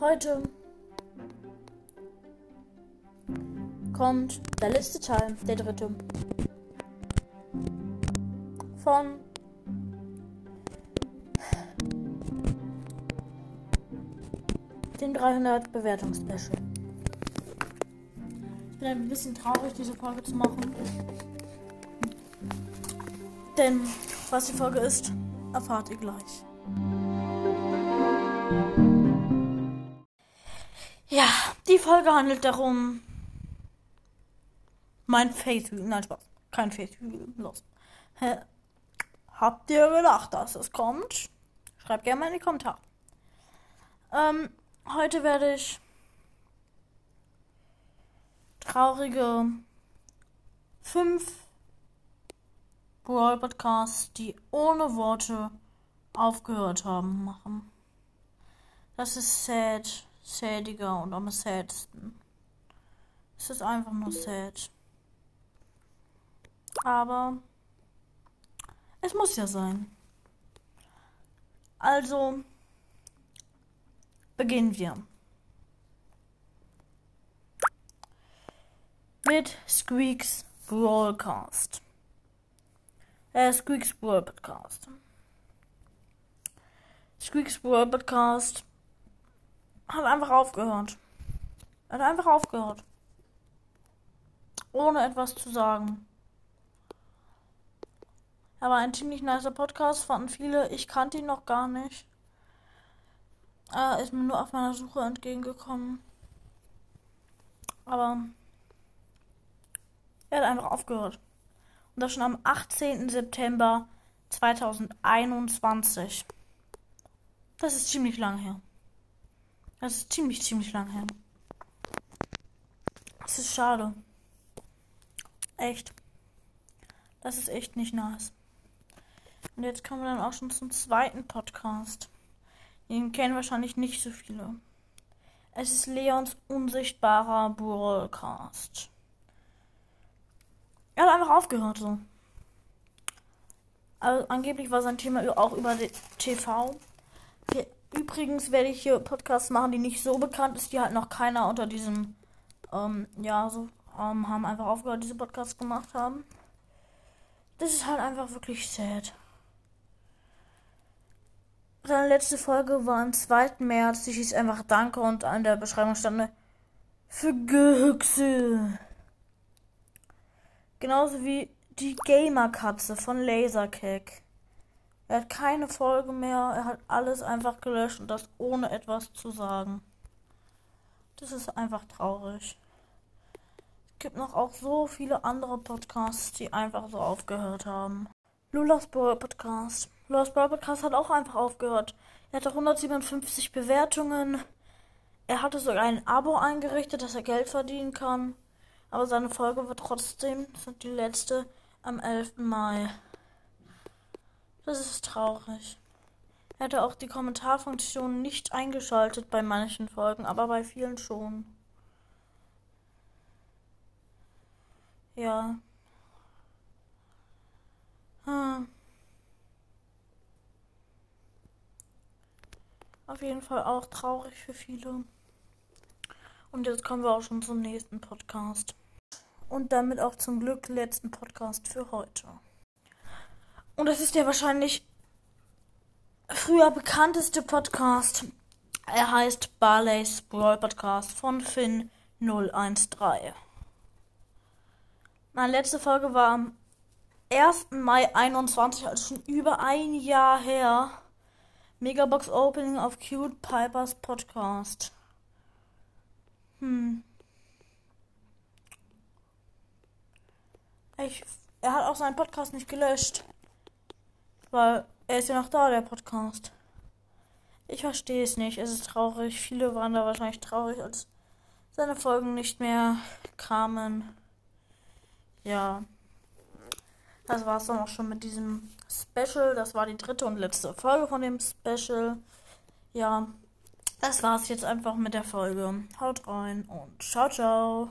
Heute kommt der letzte Teil, der dritte. Von dem 300 Bewertungsspecial. Ich bin ein bisschen traurig, diese Folge zu machen. Denn was die Folge ist, erfahrt ihr gleich. Ja, die Folge handelt darum. Mein Face Nein, Spaß. Kein Face Los. Hä? Habt ihr gedacht, dass es kommt? Schreibt gerne mal in die Kommentare. Ähm, heute werde ich traurige fünf Brawl Podcasts, die ohne Worte aufgehört haben, machen. Das ist sad, sadiger und am sadsten. Es ist einfach nur sad. Aber es muss ja sein. Also beginnen wir. Mit Squeaks Broadcast. Äh, Squeaks Brawl Podcast. Squeaks Brawl Podcast hat einfach aufgehört. Hat einfach aufgehört. Ohne etwas zu sagen. Er war ein ziemlich nicer Podcast, fanden viele. Ich kannte ihn noch gar nicht. Er ist mir nur auf meiner Suche entgegengekommen. Aber er hat einfach aufgehört. Und das schon am 18. September 2021. Das ist ziemlich lang her. Das ist ziemlich, ziemlich lang her. Das ist schade. Echt. Das ist echt nicht nice. Und jetzt kommen wir dann auch schon zum zweiten Podcast. Den kennen wahrscheinlich nicht so viele. Es ist Leons unsichtbarer Broadcast. Er hat einfach aufgehört so. Also, angeblich war sein Thema auch über TV. Übrigens werde ich hier Podcasts machen, die nicht so bekannt ist, die halt noch keiner unter diesem, ähm, ja, so, ähm, haben einfach aufgehört, diese Podcasts gemacht haben. Das ist halt einfach wirklich sad. Seine letzte Folge war am 2. März. Die hieß einfach Danke und an der Beschreibung stand für Gehüchse. Genauso wie die Gamer-Katze von Lasercake. Er hat keine Folge mehr, er hat alles einfach gelöscht und das ohne etwas zu sagen. Das ist einfach traurig. Es gibt noch auch so viele andere Podcasts, die einfach so aufgehört haben. Lulas Brawl Podcast. Lulas Brawl Podcast hat auch einfach aufgehört. Er hatte 157 Bewertungen. Er hatte sogar ein Abo eingerichtet, dass er Geld verdienen kann. Aber seine Folge wird trotzdem, das ist die letzte, am 11. Mai. Das ist traurig. Er hatte auch die Kommentarfunktion nicht eingeschaltet bei manchen Folgen, aber bei vielen schon. Ja. Hm. Auf jeden Fall auch traurig für viele. Und jetzt kommen wir auch schon zum nächsten Podcast. Und damit auch zum Glück letzten Podcast für heute. Und das ist der wahrscheinlich früher bekannteste Podcast. Er heißt Barley's Brawl Podcast von Finn 013. Meine letzte Folge war am 1. Mai 21, also schon über ein Jahr her. Megabox Opening auf Cute Pipers Podcast. Hm. Ich, er hat auch seinen Podcast nicht gelöscht. Weil er ist ja noch da, der Podcast. Ich verstehe es nicht. Es ist traurig. Viele waren da wahrscheinlich traurig, als seine Folgen nicht mehr kamen. Ja. Das war es dann auch schon mit diesem Special. Das war die dritte und letzte Folge von dem Special. Ja. Das war's jetzt einfach mit der Folge. Haut rein und ciao, ciao.